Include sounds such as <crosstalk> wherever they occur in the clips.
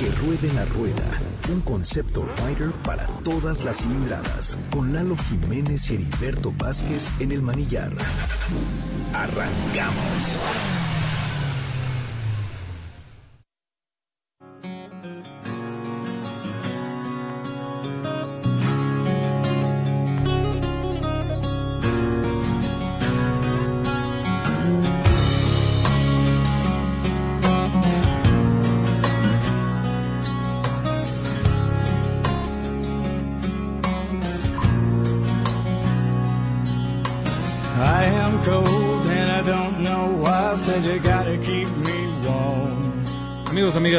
Que ruede la rueda, un concepto rider para todas las cilindradas, con Lalo Jiménez y Heriberto Vázquez en el manillar. Arrancamos.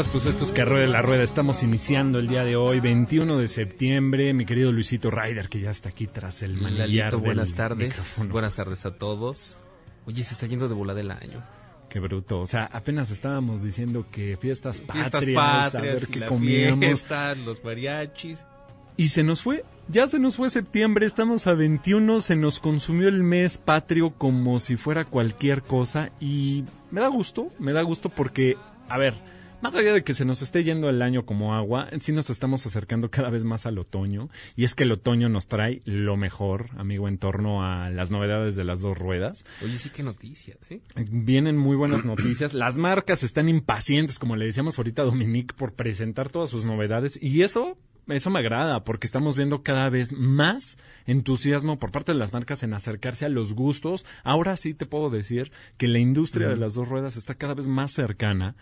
Pues esto es Carrera de la Rueda. Estamos iniciando el día de hoy, 21 de septiembre. Mi querido Luisito Ryder, que ya está aquí tras el manillar buenas tardes. Buenas tardes a todos. Oye, se está yendo de bola del año. Qué bruto. O sea, apenas estábamos diciendo que fiestas patrias, fiestas patrias a ver qué comíamos. fiesta, los mariachis. Y se nos fue, ya se nos fue septiembre, estamos a 21, se nos consumió el mes patrio como si fuera cualquier cosa y me da gusto, me da gusto porque, a ver, más allá de que se nos esté yendo el año como agua, sí nos estamos acercando cada vez más al otoño y es que el otoño nos trae lo mejor, amigo, en torno a las novedades de las dos ruedas. Oye, sí, qué noticias, ¿sí? Vienen muy buenas noticias. Las marcas están impacientes, como le decíamos ahorita a Dominique, por presentar todas sus novedades y eso eso me agrada porque estamos viendo cada vez más entusiasmo por parte de las marcas en acercarse a los gustos. Ahora sí te puedo decir que la industria de las dos ruedas está cada vez más cercana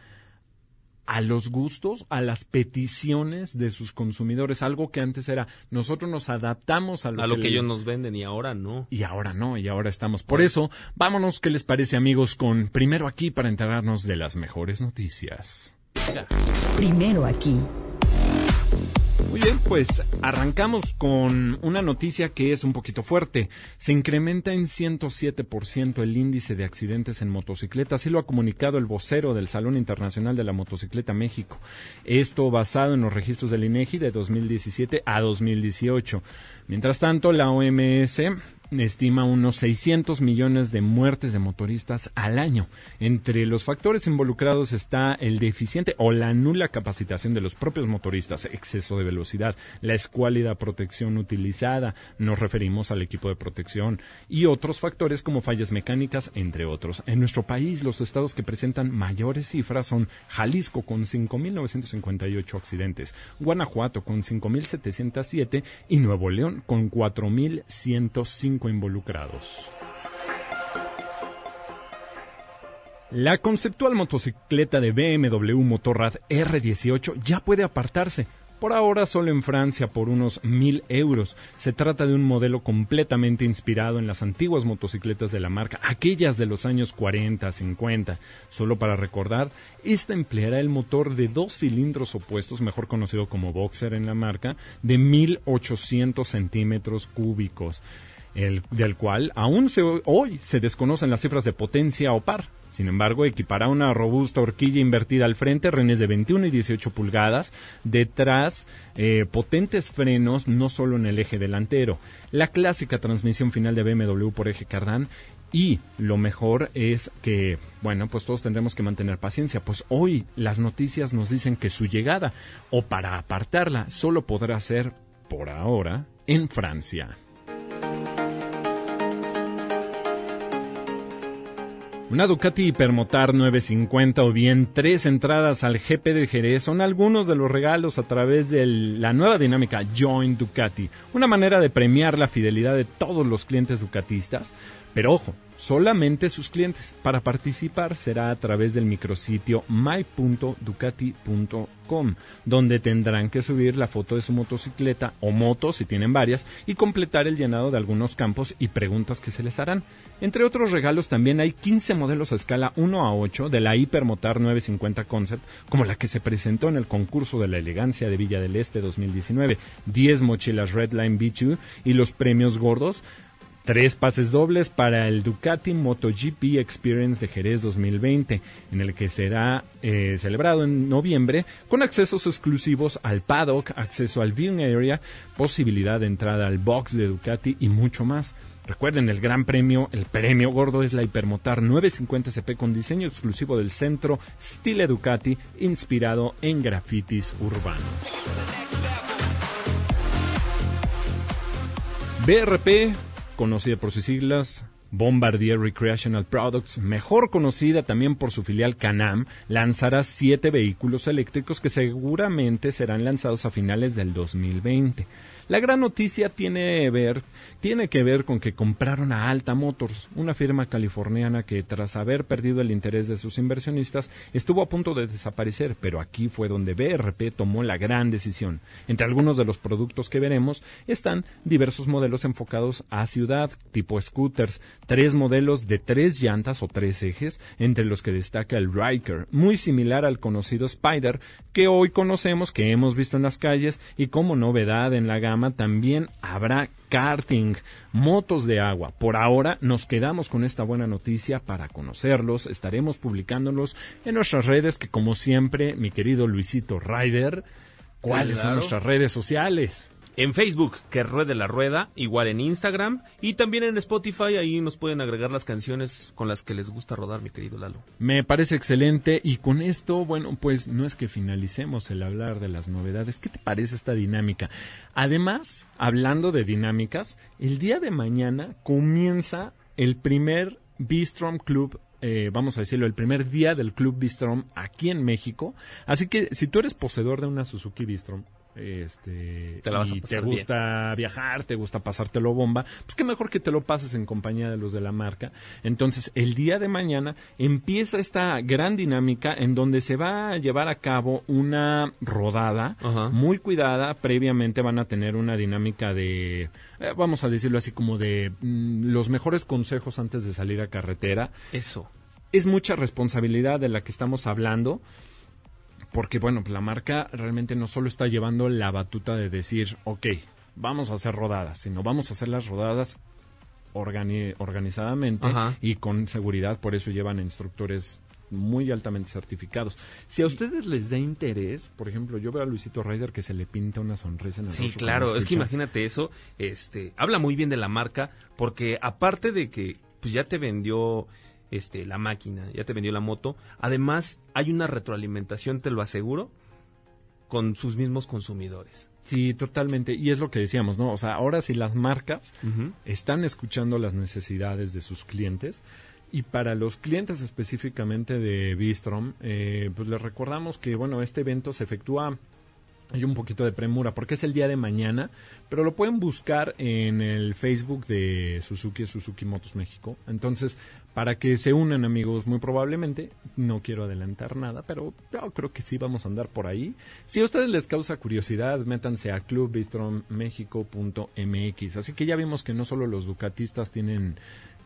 a los gustos, a las peticiones de sus consumidores, algo que antes era nosotros nos adaptamos a lo, A lo que, que le- ellos nos venden y ahora no. y ahora no, y ahora estamos. Por eso, vámonos, ¿qué les parece amigos? Con primero aquí para enterarnos de las mejores noticias. Primero aquí. Muy bien, pues arrancamos con una noticia que es un poquito fuerte. Se incrementa en 107% el índice de accidentes en motocicleta, así lo ha comunicado el vocero del Salón Internacional de la Motocicleta México. Esto basado en los registros del INEGI de 2017 a 2018. Mientras tanto, la OMS estima unos 600 millones de muertes de motoristas al año. Entre los factores involucrados está el deficiente o la nula capacitación de los propios motoristas, exceso de velocidad, la escuálida protección utilizada, nos referimos al equipo de protección, y otros factores como fallas mecánicas, entre otros. En nuestro país, los estados que presentan mayores cifras son Jalisco con 5.958 accidentes, Guanajuato con 5.707 y Nuevo León con 4.105 involucrados. La conceptual motocicleta de BMW Motorrad R18 ya puede apartarse. Por ahora solo en Francia por unos mil euros. Se trata de un modelo completamente inspirado en las antiguas motocicletas de la marca, aquellas de los años 40, 50. Solo para recordar, esta empleará el motor de dos cilindros opuestos, mejor conocido como Boxer en la marca, de 1800 centímetros cúbicos el, del cual aún hoy se desconocen las cifras de potencia o par. Sin embargo, equipará una robusta horquilla invertida al frente, renes de 21 y 18 pulgadas, detrás eh, potentes frenos no solo en el eje delantero, la clásica transmisión final de BMW por eje cardán y lo mejor es que, bueno, pues todos tendremos que mantener paciencia, pues hoy las noticias nos dicen que su llegada o para apartarla solo podrá ser, por ahora, en Francia. Una Ducati Hipermotar 950 o bien tres entradas al GP de Jerez son algunos de los regalos a través de la nueva dinámica Join Ducati, una manera de premiar la fidelidad de todos los clientes ducatistas, pero ojo, solamente sus clientes. Para participar será a través del micrositio my.ducati.com, donde tendrán que subir la foto de su motocicleta o moto si tienen varias y completar el llenado de algunos campos y preguntas que se les harán. Entre otros regalos también hay 15 modelos a escala 1 a 8 de la Hipermotar 950 Concept, como la que se presentó en el concurso de la elegancia de Villa del Este 2019, 10 mochilas Redline B2 y los premios gordos Tres pases dobles para el Ducati MotoGP Experience de Jerez 2020, en el que será eh, celebrado en noviembre, con accesos exclusivos al paddock, acceso al viewing area, posibilidad de entrada al box de Ducati y mucho más. Recuerden, el gran premio, el premio gordo es la Hipermotar 950 CP con diseño exclusivo del centro Stile Ducati, inspirado en grafitis urbanos. BRP, conocida por sus siglas, Bombardier Recreational Products, mejor conocida también por su filial Canam, lanzará siete vehículos eléctricos que seguramente serán lanzados a finales del 2020. La gran noticia tiene, ver, que ver con que compraron a Alta Motors, una firma californiana que tras haber perdido el interés de sus inversionistas estuvo a punto de desaparecer, pero aquí fue donde BRP tomó la gran decisión. Entre algunos de los productos que veremos están diversos modelos enfocados a ciudad, tipo scooters, tres modelos de tres llantas o tres ejes, entre los que destaca el Riker, muy similar al conocido Spider, que hoy conocemos, que hemos visto en las calles y como novedad en la gama también habrá karting, motos de agua. Por ahora nos quedamos con esta buena noticia para conocerlos. Estaremos publicándolos en nuestras redes que como siempre, mi querido Luisito Ryder, ¿cuáles son nuestras redes sociales? En Facebook, que ruede la rueda, igual en Instagram y también en Spotify, ahí nos pueden agregar las canciones con las que les gusta rodar, mi querido Lalo. Me parece excelente y con esto, bueno, pues no es que finalicemos el hablar de las novedades. ¿Qué te parece esta dinámica? Además, hablando de dinámicas, el día de mañana comienza el primer Bistrom Club eh, vamos a decirlo, el primer día del Club Bistrom aquí en México. Así que si tú eres poseedor de una Suzuki Bistrom, este te, y te gusta viajar, te gusta pasártelo bomba, pues qué mejor que te lo pases en compañía de los de la marca. Entonces, el día de mañana empieza esta gran dinámica en donde se va a llevar a cabo una rodada muy cuidada. Previamente van a tener una dinámica de, eh, vamos a decirlo así, como de mm, los mejores consejos antes de salir a carretera. Eso. Es mucha responsabilidad de la que estamos hablando porque bueno, la marca realmente no solo está llevando la batuta de decir, ok, vamos a hacer rodadas, sino vamos a hacer las rodadas organizadamente y con seguridad, por eso llevan instructores muy altamente certificados. Si a ustedes les da interés, por ejemplo, yo veo a Luisito Ryder que se le pinta una sonrisa en el Sí, claro, es que imagínate eso, este, habla muy bien de la marca porque aparte de que pues ya te vendió este, la máquina, ya te vendió la moto. Además, hay una retroalimentación, te lo aseguro, con sus mismos consumidores. Sí, totalmente. Y es lo que decíamos, ¿no? O sea, ahora si las marcas están escuchando las necesidades de sus clientes, y para los clientes específicamente de Bistrom, eh, pues les recordamos que, bueno, este evento se efectúa hay un poquito de premura porque es el día de mañana, pero lo pueden buscar en el Facebook de Suzuki, Suzuki Motos México. Entonces, para que se unan amigos, muy probablemente, no quiero adelantar nada, pero yo creo que sí vamos a andar por ahí. Si a ustedes les causa curiosidad, métanse a clubbistronmexico.mx. Así que ya vimos que no solo los ducatistas tienen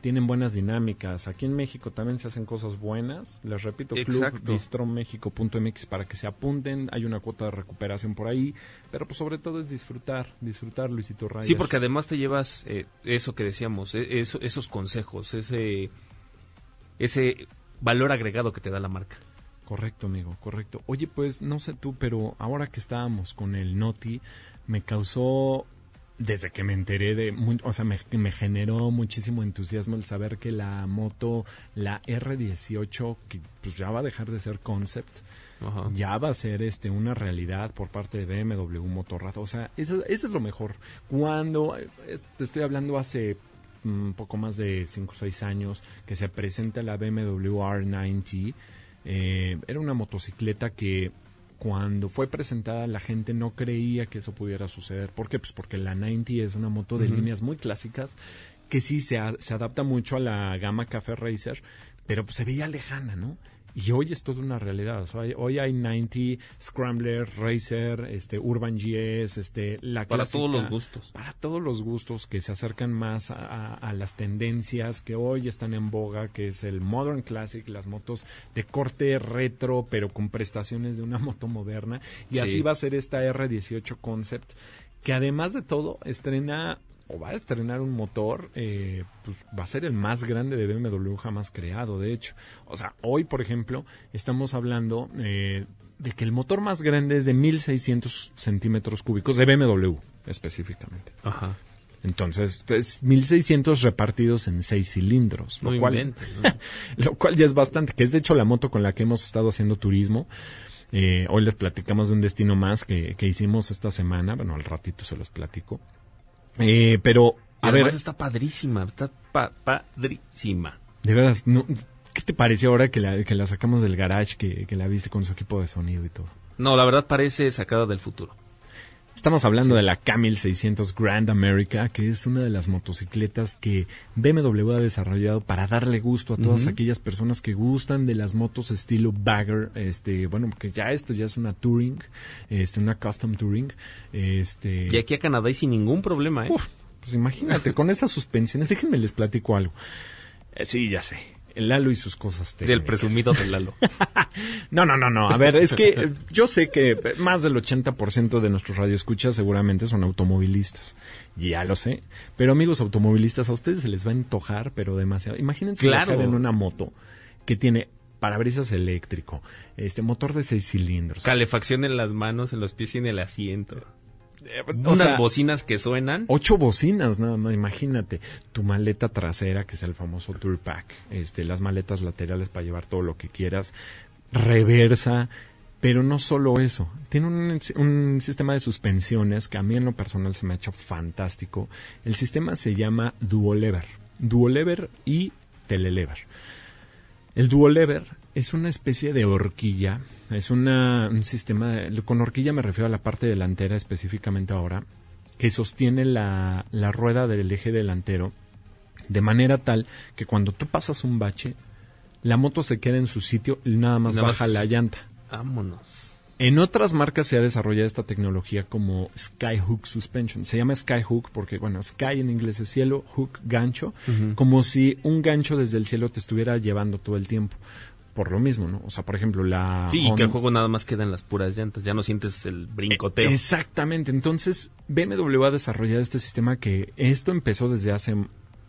tienen buenas dinámicas. Aquí en México también se hacen cosas buenas. Les repito, clubbistromexico.mx para que se apunten. Hay una cuota de recuperación por ahí. Pero pues sobre todo es disfrutar, disfrutar Luisito Reyes. Sí, porque además te llevas eh, eso que decíamos, eh, esos consejos, ese, ese valor agregado que te da la marca. Correcto, amigo, correcto. Oye, pues no sé tú, pero ahora que estábamos con el Noti, me causó desde que me enteré de, o sea, me, generó muchísimo entusiasmo el saber que la moto, la R18, que pues ya va a dejar de ser concept, ya va a ser este una realidad por parte de BMW Motorrad. O sea, eso, eso es lo mejor. Cuando, eh, te estoy hablando hace un mm, poco más de 5 o 6 años, que se presenta la BMW R90, eh, era una motocicleta que cuando fue presentada la gente no creía que eso pudiera suceder. ¿Por qué? Pues porque la 90 es una moto de líneas muy clásicas que sí se, se adapta mucho a la gama Café Racer, pero pues se veía lejana, ¿no? Y hoy es toda una realidad. hoy hay 90, Scrambler, Racer, este, Urban GS, este, la Para todos los gustos. Para todos los gustos que se acercan más a, las tendencias que hoy están en boga, que es el Modern Classic, las motos de corte retro, pero con prestaciones de una moto moderna. Y así va a ser esta R18 Concept, que además de todo estrena o va a estrenar un motor, eh, pues va a ser el más grande de BMW jamás creado, de hecho. O sea, hoy, por ejemplo, estamos hablando eh, de que el motor más grande es de 1600 centímetros cúbicos de BMW, específicamente. Ajá. Entonces, es 1600 repartidos en seis cilindros, lo, cual, <laughs> lo cual ya es bastante, que es de hecho la moto con la que hemos estado haciendo turismo. Eh, hoy les platicamos de un destino más que, que hicimos esta semana, bueno, al ratito se los platico. Eh, pero, a ver, está padrísima, está pa- padrísima. de veras, no, ¿qué te pareció ahora que la, que la sacamos del garage, que, que la viste con su equipo de sonido y todo? No, la verdad parece sacada del futuro. Estamos hablando de la K1600 Grand America, que es una de las motocicletas que BMW ha desarrollado para darle gusto a todas aquellas personas que gustan de las motos estilo bagger, este, bueno, porque ya esto ya es una touring, este, una custom touring, este, Y aquí a Canadá y sin ningún problema, ¿eh? uf, pues imagínate, con esas suspensiones, déjenme les platico algo. Eh, sí, ya sé. El Lalo y sus cosas Del presumido de Lalo. <laughs> No, no, no, no. A ver, es que eh, yo sé que más del 80% de nuestros radioescuchas seguramente son automovilistas. Ya lo sé. Pero amigos automovilistas, a ustedes se les va a antojar, pero demasiado. Imagínense Claro. viajar en una moto que tiene parabrisas eléctrico, este motor de seis cilindros. Calefacción en las manos, en los pies y en el asiento. Eh, Unas sea, bocinas que suenan. Ocho bocinas, nada más, imagínate. Tu maleta trasera, que es el famoso Tour Pack, este, las maletas laterales para llevar todo lo que quieras, reversa, pero no solo eso. Tiene un, un sistema de suspensiones que a mí en lo personal se me ha hecho fantástico. El sistema se llama Duolever. Duolever y Telelever. El duolever es una especie de horquilla, es una, un sistema, con horquilla me refiero a la parte delantera específicamente ahora, que sostiene la, la rueda del eje delantero de manera tal que cuando tú pasas un bache, la moto se queda en su sitio y nada más Nada baja más- la llanta. Vámonos. En otras marcas se ha desarrollado esta tecnología como Skyhook Suspension. Se llama Skyhook porque, bueno, Sky en inglés es cielo, hook gancho, como si un gancho desde el cielo te estuviera llevando todo el tiempo. Por lo mismo, ¿no? O sea, por ejemplo, la... Sí, y que el juego nada más queda en las puras llantas. Ya no sientes el brincoteo. Exactamente. Entonces, BMW ha desarrollado este sistema que esto empezó desde hace,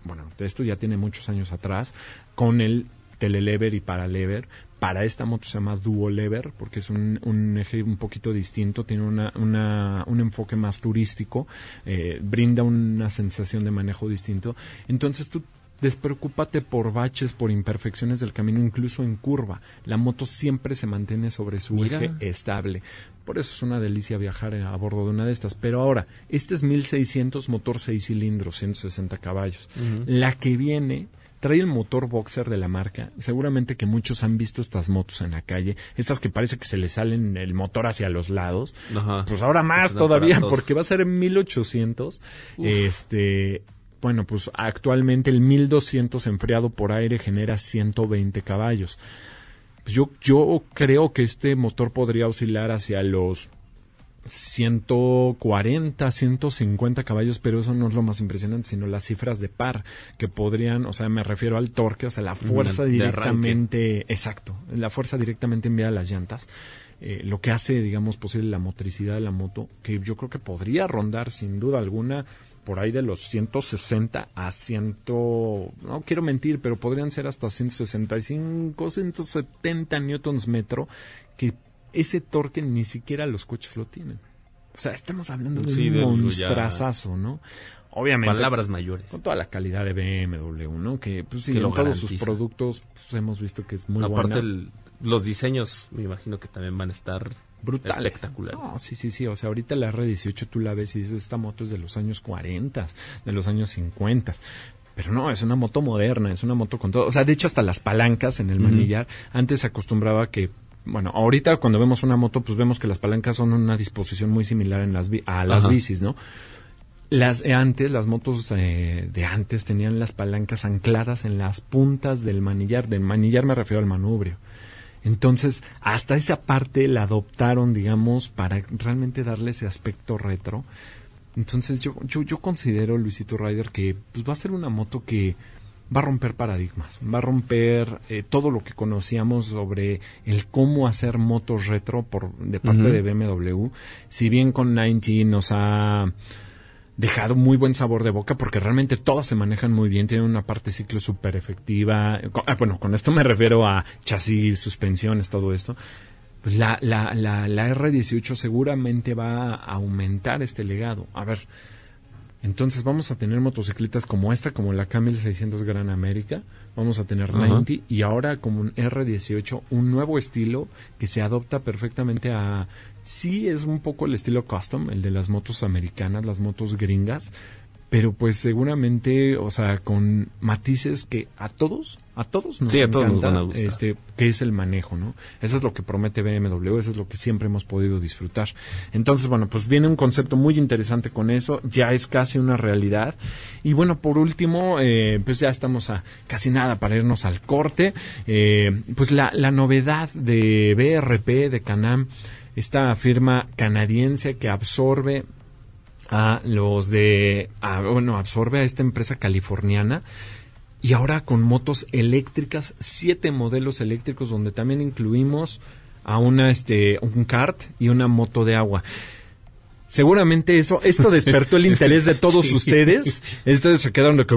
bueno, esto ya tiene muchos años atrás, con el telelever y paralever. Para esta moto se llama duo lever porque es un, un eje un poquito distinto, tiene una, una- un enfoque más turístico, eh, brinda una sensación de manejo distinto. Entonces tú despreocúpate por baches, por imperfecciones del camino, incluso en curva. La moto siempre se mantiene sobre su Mira. eje estable. Por eso es una delicia viajar a bordo de una de estas. Pero ahora, este es 1600 motor 6 cilindros, 160 caballos. La que viene trae el motor boxer de la marca. Seguramente que muchos han visto estas motos en la calle. Estas que parece que se le salen el motor hacia los lados. Ajá. Pues ahora más todavía, porque va a ser en 1800. Este, bueno, pues actualmente el 1200 enfriado por aire genera 120 caballos. Yo, yo creo que este motor podría oscilar hacia los 140, 150 caballos, pero eso no es lo más impresionante, sino las cifras de par que podrían, o sea, me refiero al torque, o sea, la fuerza de directamente, exacto, la fuerza directamente enviada a las llantas, eh, lo que hace, digamos, posible la motricidad de la moto, que yo creo que podría rondar sin duda alguna por ahí de los 160 a 100, no quiero mentir, pero podrían ser hasta 165, 170 newtons metro, que ese torque ni siquiera los coches lo tienen. O sea, estamos hablando de Sí, un monstrazazo, ¿no? Obviamente. Palabras mayores. Con toda la calidad de BMW, ¿no? Que, pues, sí, Que lo todos sus productos pues, hemos visto que es muy Aparte, buena. el- los diseños, me imagino que también van a estar Brutales. espectaculares. No, sí, sí, sí. O sea, ahorita la R18 tú la ves y dices, esta moto es de los años 40, de los años 50. Pero no, es una moto moderna, es una moto con todo. O sea, de hecho, hasta las palancas en el manillar, antes se acostumbraba que, bueno, ahorita cuando vemos una moto, pues vemos que las palancas son una disposición muy similar en las a las Ajá. bicis, ¿no? Las antes, las motos eh, de antes tenían las palancas ancladas en las puntas del manillar. Del manillar me refiero al manubrio. Entonces, hasta esa parte la adoptaron, digamos, para realmente darle ese aspecto retro. Entonces, yo, yo, yo considero, Luisito Rider, que pues, va a ser una moto que va a romper paradigmas, va a romper eh, todo lo que conocíamos sobre el cómo hacer motos retro por de parte de BMW. Si bien con 90 nos ha dejado muy buen sabor de boca porque realmente todas se manejan muy bien, tienen una parte ciclo súper efectiva. Ah, Bueno, con esto me refiero a chasis, suspensiones, todo esto. Pues la, la, la, la R18 seguramente va a aumentar este legado. A ver, Entonces vamos a tener motocicletas como esta, como la K1600 Gran América, vamos a tener Ajá. 90 y ahora como un R18, un nuevo estilo que se adopta perfectamente a... Sí es un poco el estilo custom, el de las motos americanas, las motos gringas, pero pues seguramente, o sea, con matices que a todos, a todos nos Sí, a todos nos van a gustar. este, que es el manejo, ¿no? Eso es lo que promete BMW, eso es lo que siempre hemos podido disfrutar. Entonces, bueno, pues viene un concepto muy interesante con eso, ya es casi una realidad. Y bueno, por último, eh, pues ya estamos a casi nada para irnos al corte. Eh, pues la, la novedad de BRP, de Canam, esta firma canadiense que absorbe a los de, a- bueno, absorbe a esta empresa californiana y ahora con motos eléctricas, siete modelos eléctricos donde también incluimos a una, este, un kart y una moto de agua. Seguramente eso, esto despertó el <laughs> interés de todos ustedes. Estos se quedaron de que,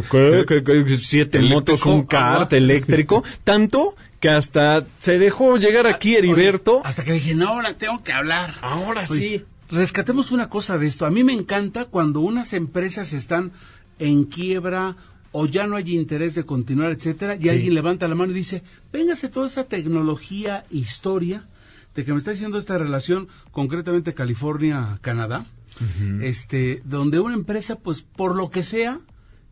siete Eléctrico, motos, un kart agua. eléctrico, tanto que hasta se dejó llegar aquí Heriberto. Hasta que dije, no, ahora tengo que hablar. Ahora Oye, sí. Rescatemos una cosa de esto. A mí me encanta cuando unas empresas están en quiebra o ya no hay interés de continuar, etcétera, y Sí. alguien levanta la mano y dice, véngase toda esa tecnología, historia, de que me está diciendo esta relación, concretamente California-Canadá, este, donde una empresa, pues, por lo que sea,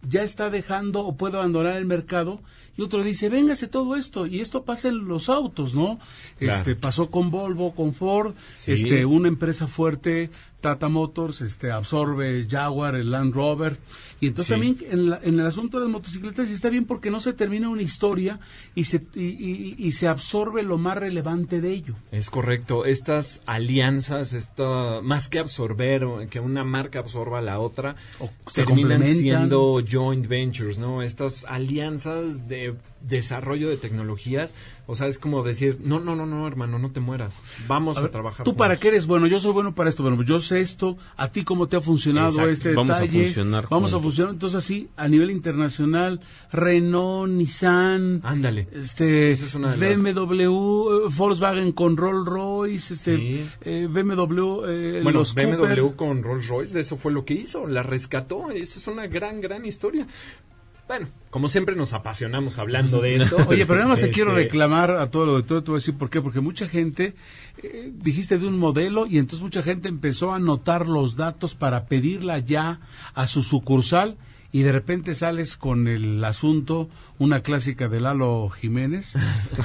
ya está dejando o puede abandonar el mercado y otro dice, véngase todo esto y esto pasa en los autos, ¿no? Claro. Este pasó con Volvo, con Ford, Sí. este una empresa fuerte, Tata Motors, este absorbe Jaguar, el Land Rover y entonces Sí. también en, la- en el asunto de las motocicletas está bien porque no se termina una historia y se y, y- y se absorbe lo más relevante de ello. Es correcto. Estas alianzas, esta, más que absorber, que una marca absorba a la otra, O se terminan siendo joint ventures, ¿no? Estas alianzas de desarrollo de tecnologías. O sea, es como decir, no, no, no, no, hermano, no te mueras. Vamos A a, trabajar. ¿Tú juntos". para qué eres bueno? Yo soy bueno para esto. Bueno, yo sé esto. ¿A ti cómo te ha funcionado Exacto. este Vamos a detalle? funcionar Vamos a funcionar. Entonces, así, a nivel internacional, Renault, Nissan, Ándale. este, Esa es una de las- BMW, eh, Volkswagen con Rolls Royce, este, Sí. eh, BMW, eh, Bueno, los BMW Cooper. con Rolls Royce, de eso fue lo que hizo, la rescató. Esa es una gran, gran historia. Bueno, como siempre nos apasionamos hablando de esto. Oye, pero nada más te Este, quiero reclamar a todo lo de todo, te voy a decir por qué, porque mucha gente, eh, dijiste de un modelo y entonces mucha gente empezó a anotar los datos para pedirla ya a su sucursal y de repente sales con el asunto, una clásica de Lalo Jiménez,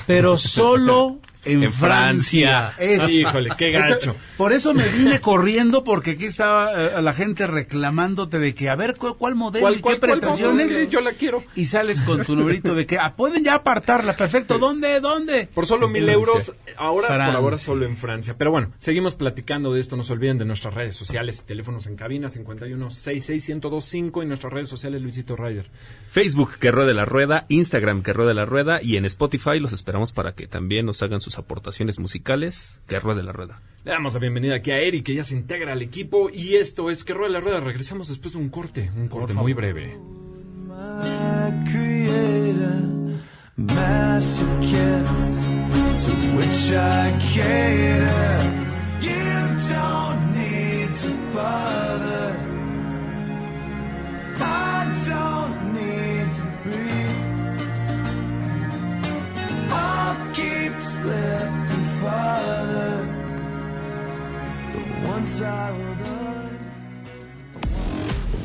pero <laughs> solo en, En Francia. Francia. Eso. Híjole, qué Eso- gacho. por eso me vine corriendo porque aquí estaba eh, la gente reclamándote de que a ver cuál, cuál modelo ¿Cuál, y cuál, qué cuál prestaciones modelo? Yo la quiero. y sales con tu numerito de que ah, pueden ya apartarla, perfecto, ¿dónde? ¿Dónde? Por solo mil euros, ahora por ahora solo en Francia. Pero bueno, seguimos platicando de esto. No se olviden de nuestras redes sociales, teléfonos en cabina 51661025 y nuestras redes sociales Luisito Ryder. Facebook que ruede la rueda, Instagram que ruede la rueda y en Spotify los esperamos para que también nos hagan sus aportaciones musicales que ruede la rueda. Le damos la bienvenida aquí a Eric, que ya se integra al equipo y esto es que rueda la rueda. Regresamos después de un corte, un corte muy breve. my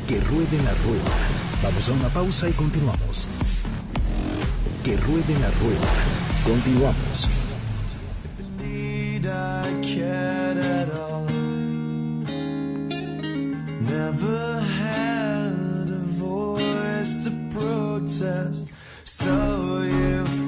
Que ruede la rueda. Vamos a una pausa y continuamos. Que ruede la rueda. Continuamos. need I cared at all. Never had a voice to protest, so you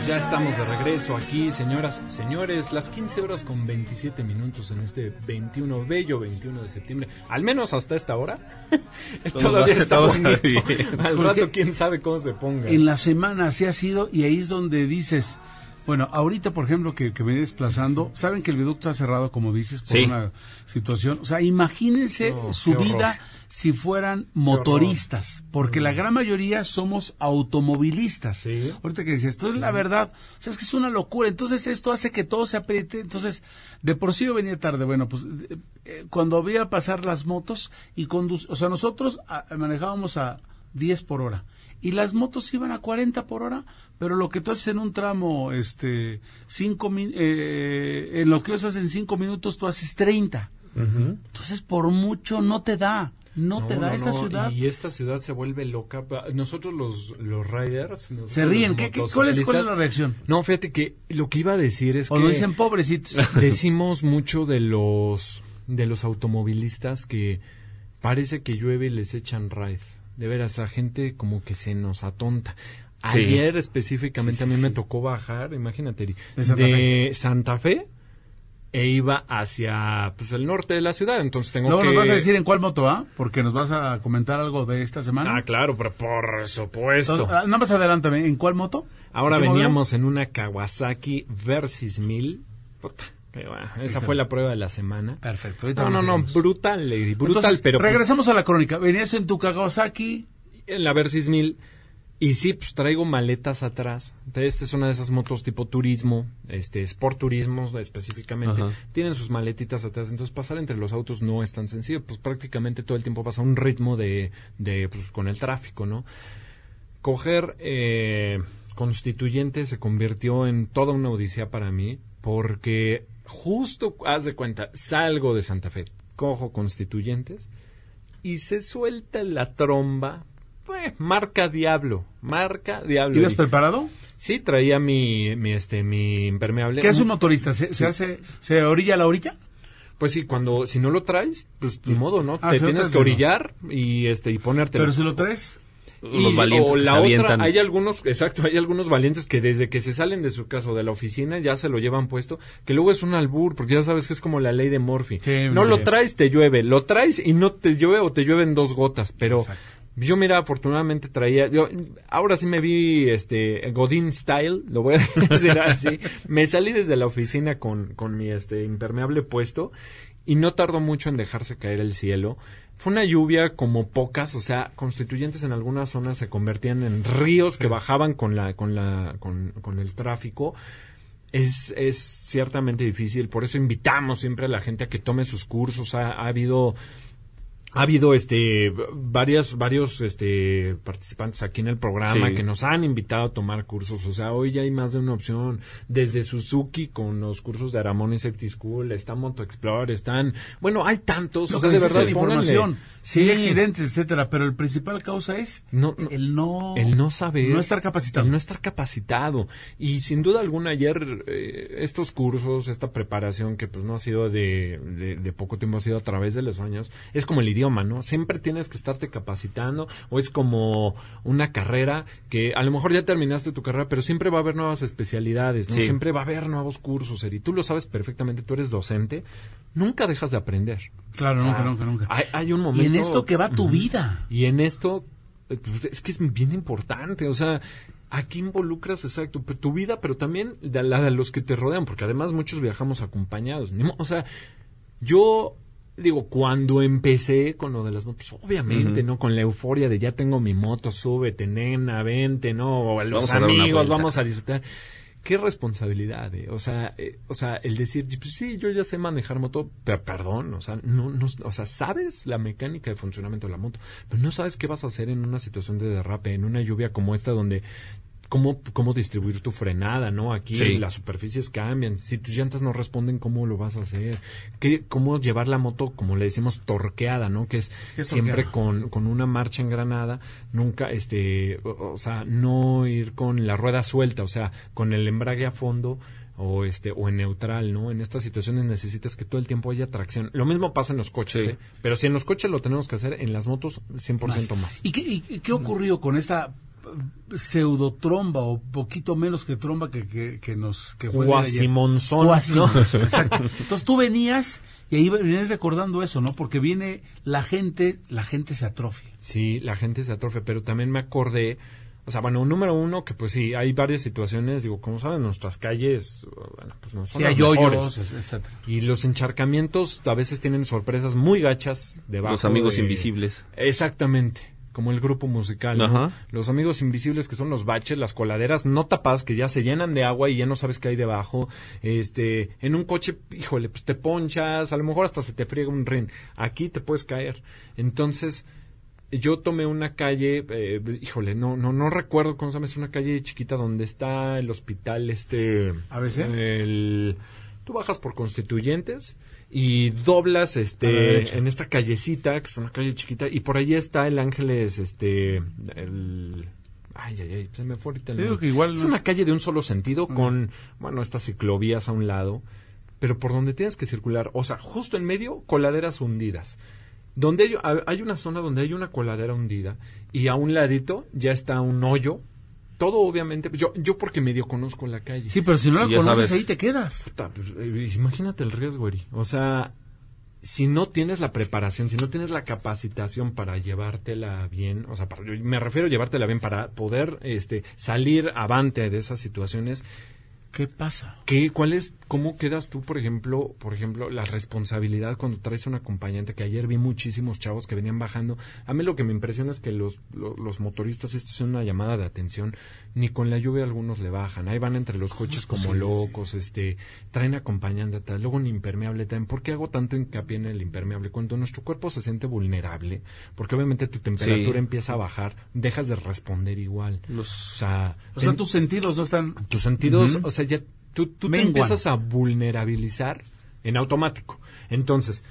Pues ya estamos de regreso aquí, señoras, señores, las 15 horas con 27 minutos en este 21, bello 21 de septiembre, al menos hasta esta hora. <laughs> Todavía está bonito. <laughs> Al rato quién sabe cómo se ponga. En la semana así ha sido y ahí es donde dices, Bueno, ahorita, por ejemplo, que, que me desplazando, saben que el viaducto está cerrado, como dices, por Sí. una situación. O sea, imagínense No, su horror. Si fueran motoristas, porque la gran mayoría somos automovilistas. Sí. Ahorita que decías, entonces la verdad, o sea, es que es una locura. Entonces esto hace que todo se apriete. Entonces, de por sí yo venía tarde. Bueno, pues eh, eh, cuando había pasar las motos y conduc o sea, nosotros ah, manejábamos a 10 por hora y las motos iban a 40 por hora, pero lo que tú haces en un tramo, este, cinco min- eh, en lo que haces en 5 minutos, tú haces 30. Entonces, por mucho no te da, no, te da no, esta no, ciudad. Y esta ciudad se vuelve loca. Nosotros los, los riders... nosotros Se ríen. los ¿Qué, qué- cuál, es, ¿Cuál es la reacción? No, fíjate que lo que iba a decir es O que... lo dicen pobrecitos. <laughs> decimos mucho de los de los automovilistas que parece que llueve y les echan ride. De veras, la gente como que se nos atonta. Sí. Ayer específicamente Sí, sí, a mí sí. me tocó bajar, imagínate, Eri, De Santa de Santa Fe e iba hacia pues el norte de la ciudad, entonces tengo Luego que nos vas a decir en cuál moto, ¿ah? Porque nos vas a comentar algo de esta semana. Ah, claro, pero por supuesto. Entonces, ah, nada más adelántame, ¿en cuál moto? Ahora ¿En qué modelo? veníamos en una Kawasaki Versys 1000. Puta, bueno. Esa Excelente. fue la prueba de la semana. Perfecto. ahorita No, no, no, brutal, Lady, brutal, Entonces, pero pues, regresamos a la crónica. Venías en tu Kawasaki. en la Versys 1000 y sí, pues traigo maletas atrás. Esta es una de esas motos tipo turismo, este, sport turismo específicamente. Ajá. Tienen sus maletitas atrás, entonces pasar entre los autos no es tan sencillo, pues prácticamente todo el tiempo pasa un ritmo de, de pues, con el tráfico, ¿no? Coger eh, constituyente se convirtió en toda una odisea para mí, porque justo, haz de cuenta, salgo de Santa Fe, cojo constituyentes y se suelta la tromba. Pues, marca diablo, marca diablo. ¿Ibas preparado? Sí, traía mi, mi, este, mi impermeable. ¿Qué hace un motorista? ¿Se, se hace, se orilla a la orilla? Pues sí, cuando, si no lo traes, pues ni modo, ¿no? Ah, Te si tienes que no. orillar y, este, y ponértelo. Pero si lo traes, Los Y- valientes o que la se otra, hay algunos, exacto, hay algunos valientes que desde que se salen de su casa o de la oficina ya se lo llevan puesto, que luego es un albur, porque ya sabes que es como la ley de Murphy. Sí, no lo traes, te llueve, lo traes y no te llueve o te llueven dos gotas, pero Exacto. Yo mira, afortunadamente traía, yo ahora sí me vi este Godín style, lo voy a <laughs> decir así, me salí desde la oficina con, con mi este impermeable puesto y no tardó mucho en dejarse caer el cielo. Fue una lluvia como pocas, o sea, constituyentes en algunas zonas se convertían en ríos que bajaban con la, con la, con, con el tráfico. Es, es ciertamente difícil, por eso invitamos siempre a la gente a que tome sus cursos. Ha, ha habido ha habido este varias varios este participantes aquí en el programa Sí. que nos han invitado a tomar cursos o sea hoy ya hay más de una opción desde Suzuki con los cursos de Aramón Safety School está Moto Explorer están bueno hay tantos o sea de verdad información. Si hay Sí. accidentes, etcétera, pero el principal causa es No, no. el no el no saber no estar capacitado. el no estar capacitado y sin duda alguna ayer eh, estos cursos esta preparación que pues no ha sido de, de, de poco tiempo ha sido a través de los años es como el idioma no siempre tienes que estarte capacitando o es como una carrera que a lo mejor ya terminaste tu carrera pero siempre va a haber nuevas especialidades ¿no? Sí. siempre va a haber nuevos cursos y tú lo sabes perfectamente tú eres docente nunca dejas de aprender Claro, nunca, Ah, nunca, nunca. hay, hay un y momento en esto que va tu vida. Y en esto, eh, pues, es que es bien importante, o sea, aquí involucras, exacto, tu vida, pero también de la de los que te rodean, porque además muchos viajamos acompañados. O sea, yo digo, cuando empecé con lo de las motos, obviamente. ¿no? Con la euforia de ya tengo mi moto, súbete, nena, vente, ¿no? O los Vamos amigos, vamos a disfrutar. Qué responsabilidad, eh. o sea, eh, o sea, el decir, pues sí, yo ya sé manejar moto, pero perdón, o sea, no, no, o sea, sabes la mecánica de funcionamiento de la moto, pero no sabes qué vas a hacer en una situación de derrape, en una lluvia como esta donde cómo, cómo distribuir tu frenada, ¿no? Aquí Sí. las superficies cambian. Si tus llantas no responden, ¿cómo lo vas a hacer? ¿Qué, ¿Cómo llevar la moto, como le decimos, torqueada, ¿no? Que es ¿Qué es siempre con, con una marcha engranada, nunca, este, o, o sea, no ir con la rueda suelta, o sea, con el embrague a fondo o este o en neutral, ¿no? En estas situaciones necesitas que todo el tiempo haya tracción. Lo mismo pasa en los coches, Sí. ¿eh? Pero si en los coches lo tenemos que hacer, en las motos 100% más. ¿Y qué, y- qué ocurrió con esta pseudotromba o poquito menos que tromba que, que, que nos que fue? Guasimonzón, Guasimonzón, ¿no? <laughs> exacto. Entonces tú venías y ahí venías recordando eso, ¿no? Porque viene la gente, la gente se atrofia. Sí, la gente se atrofia, pero también me acordé O sea, bueno, número uno, que pues sí, hay varias situaciones, digo, como saben, nuestras calles, bueno, pues no son Sí, las hay mejores. hoyos, es- etcétera. Y los encharcamientos a veces tienen sorpresas muy gachas debajo. Los amigos de- invisibles. Exactamente, como el grupo musical. Los amigos invisibles que son los baches, las coladeras no tapadas que ya se llenan de agua y ya no sabes qué hay debajo. Este, en un coche, híjole, pues te ponchas, a lo mejor hasta se te friega un rin. Aquí te puedes caer. Entonces, yo tomé una calle, eh, híjole, no, no, no recuerdo cómo se llama, es una calle chiquita donde está el hospital, este, ¿ABC? el, tú bajas por Constituyentes y doblas, este, en esta callecita, que es una calle chiquita, y por ahí está el Ángeles, este, el, ay, ay, ay, se me fue ahorita el que igual es una calle de un solo sentido con, bueno, estas ciclovías a un lado, pero por donde tienes que circular, o sea, justo en medio, coladeras hundidas. Donde hay, hay una zona donde hay una coladera hundida y a un ladito ya está un hoyo. Todo obviamente, yo, yo porque medio conozco la calle. Sí, pero si no Sí, la conoces sabes. ahí te quedas. Puta, pues, eh, imagínate el riesgo, Eri. O sea, si no tienes la preparación, si no tienes la capacitación para llevártela bien, o sea, para- me refiero a llevártela bien para poder este, salir avante de esas situaciones, ¿Qué pasa? ¿Qué, ¿Cuál es, cómo quedas tú, por ejemplo, por ejemplo, la responsabilidad cuando traes un acompañante? Que ayer vi muchísimos chavos que venían bajando. A mí lo que me impresiona es que los, lo- los, motoristas, esto es una llamada de atención, ni con la lluvia algunos le bajan. Ahí van entre los coches como locos, este, traen acompañante atrás, luego un impermeable también. ¿Por qué hago tanto hincapié en el impermeable? Cuando nuestro cuerpo se siente vulnerable, porque obviamente tu temperatura Sí. empieza a bajar, dejas de responder igual. Los- O sea, O sea, ten- tus sentidos no están... tus sentidos, o sea, ya tú, tú te empiezas a vulnerabilizar en automático. Entonces,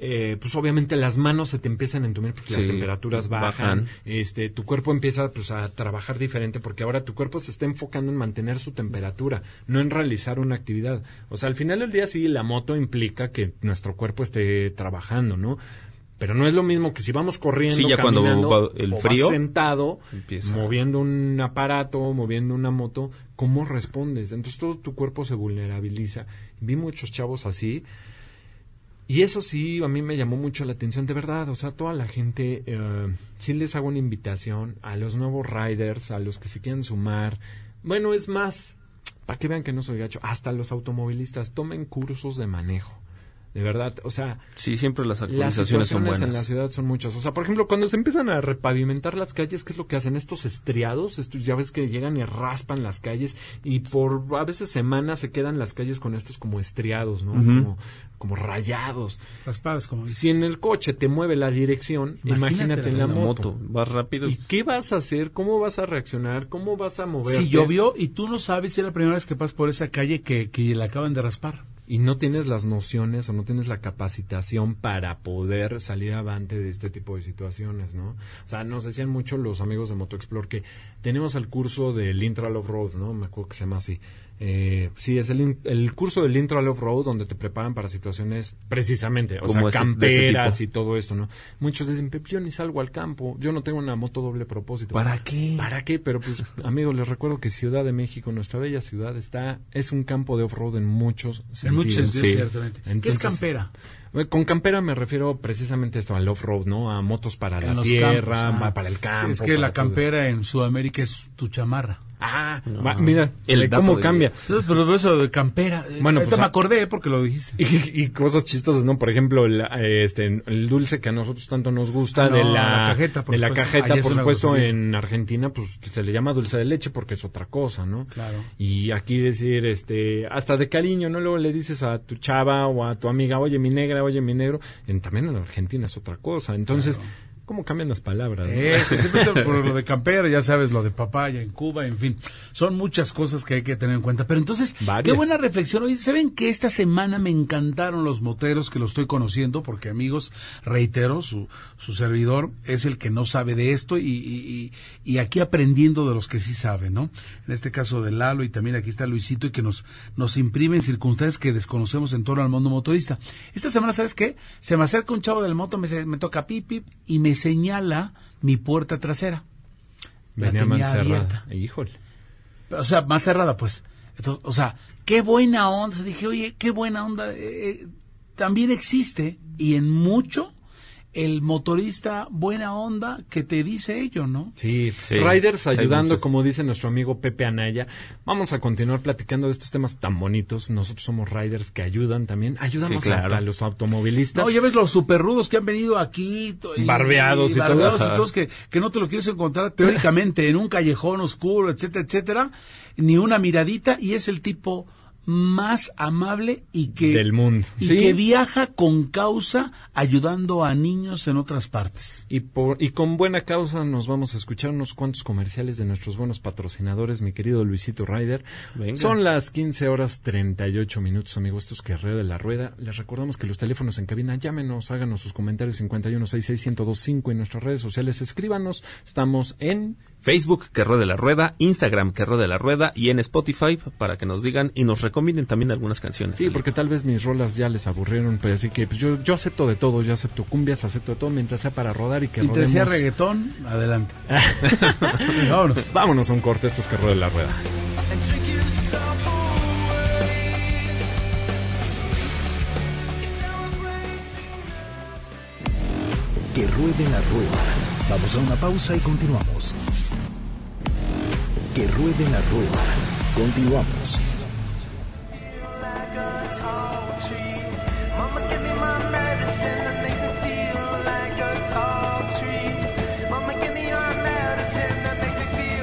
eh, pues obviamente las manos se te empiezan a entumir porque las temperaturas bajan, bajan. este, tu cuerpo empieza pues a trabajar diferente porque ahora tu cuerpo se está enfocando en mantener su temperatura, no en realizar una actividad. O sea, al final del día sí la moto implica que nuestro cuerpo esté trabajando, ¿no? Pero no es lo mismo que si vamos corriendo, Sí, ya cuando caminando, va el o vas frío, sentado, empieza. moviendo un aparato, moviendo una moto, ¿cómo respondes? Entonces todo tu cuerpo se vulnerabiliza. Vi muchos chavos así. Y eso sí, a mí me llamó mucho la atención, de verdad. O sea, toda la gente, eh, sí les hago una invitación a los nuevos riders, a los que se quieran sumar. Bueno, es más, para que vean que no soy gacho, hasta los automovilistas tomen cursos de manejo. De verdad, o sea, Sí, siempre las las actualizaciones son situaciones en la buenas. ciudad son muchas. O sea, por ejemplo, cuando se empiezan a repavimentar las calles, ¿qué es lo que hacen? Estos estriados, estos ya ves que llegan y raspan las calles y por a veces semanas se quedan las calles con estos como estriados, ¿no? Como, como rayados. Raspadas, como dices. Si en el coche te mueve la dirección, Imagínate imagínate, en la moto. moto, vas rápido. ¿Y qué vas a hacer? ¿Cómo vas a reaccionar? ¿Cómo vas a moverte? Si llovió y tú no sabes si es la primera vez que pasas por esa calle que, que la acaban de raspar. Y no tienes las nociones o no tienes la capacitación para poder salir avante de este tipo de situaciones, ¿no? O sea, nos decían mucho los amigos de MotoExplore que tenemos el curso del Intral Off-Road, ¿no? Me acuerdo que se llama así. Eh, sí, es el, el curso del Intral Off-Road donde te preparan para situaciones precisamente, o Como sea, ese- de ese camperas y todo esto, ¿no? Muchos dicen, "Pero yo ni salgo al campo, yo no tengo una moto doble propósito. ¿Para qué? ¿Para qué? Pero pues, <laughs> amigos, les recuerdo que Ciudad de México, nuestra bella ciudad, está, es un campo de off-road en muchos sentidos. En muchos sentidos, Sí. ciertamente. ¿Qué es Entonces, campera? eh, Con campera me refiero precisamente a esto, al off-road, ¿no? A motos para En la tierra, campos, ah. para el campo. Es que la campera en Sudamérica es tu chamarra. Ah, mira, El cómo cambia. Pero eso de campera. eh, Bueno, pues, me ah- acordé porque lo dijiste. <laughs> Y, y cosas chistosas, ¿no? Por ejemplo, el, eh, este, el dulce que a nosotros tanto nos gusta Ah, no, de la, la cajeta, por de la supuesto. cajeta, por supuesto, en Argentina, pues se le llama dulce de leche porque es otra cosa, ¿no? Claro. Y aquí decir, este, hasta de cariño, ¿no? Luego le dices a tu chava o a tu amiga, oye, mi negra, oye, mi negro. En, también en Argentina es otra cosa. Entonces, ¿cómo cambian las palabras? no? Eh, <laughs> sí, siempre por lo de campera, ya sabes, lo de papaya en Cuba, en fin. Son muchas cosas que hay que tener en cuenta. Pero entonces, Varias. qué buena reflexión. Oye, ¿saben que esta semana me encantaron los moteros que lo estoy conociendo? Porque, amigos, reitero, su, su servidor es el que no sabe de esto y, y, y- y aquí aprendiendo de los que sí saben, ¿no? En este caso de Lalo y también aquí está Luisito y que nos, nos imprimen circunstancias que desconocemos en torno al mundo motorista. Esta semana, ¿sabes qué? Se me acerca un chavo del moto, me, me toca pip, pip y me señala mi puerta trasera. La Venía tenía mal cerrada. abierta. Híjole. O sea, más cerrada, pues. Entonces, o sea, qué buena onda. Dije, oye, qué buena onda. eh, eh, también existe, y en mucho, el motorista buena onda que te dice ello, ¿no? Sí, Sí, Riders ayudando, como dice nuestro amigo Pepe Anaya. Vamos a continuar platicando de estos temas tan bonitos. Nosotros somos Riders que ayudan también. Ayudamos Sí, claro. hasta a los automovilistas. No, ya ves los super rudos que han venido aquí. Barbeados y todo. barbeados y todos que, que no te lo quieres encontrar teóricamente en un callejón oscuro, etcétera, etcétera. Ni una miradita y es el tipo más amable y que Del mundo. y Sí. que viaja con causa ayudando a niños en otras partes. Y, por, y con buena causa nos vamos a escuchar unos cuantos comerciales de nuestros buenos patrocinadores, mi querido Luisito Ryder. Venga. Son las 15 horas 38 minutos, amigos. Esto es Guerrero de la Rueda. Les recordamos que los teléfonos en cabina, llámenos, háganos sus comentarios 51661025 en nuestras redes sociales. Escríbanos. Estamos en Facebook, que ruede la rueda, Instagram, que ruede la rueda y en Spotify para que nos digan y nos recomienden también algunas canciones. Sí, porque tal vez mis rolas ya les aburrieron, pero así que pues, yo, yo acepto de todo, yo acepto cumbias, acepto de todo, mientras sea para rodar y que Y te decía rodemos. reggaetón, adelante. <laughs> Vámonos. Vámonos a un corte, esto es Carro de la Rueda. Que ruede la rueda. Vamos a una pausa y continuamos. Que ruede la rueda. Continuamos.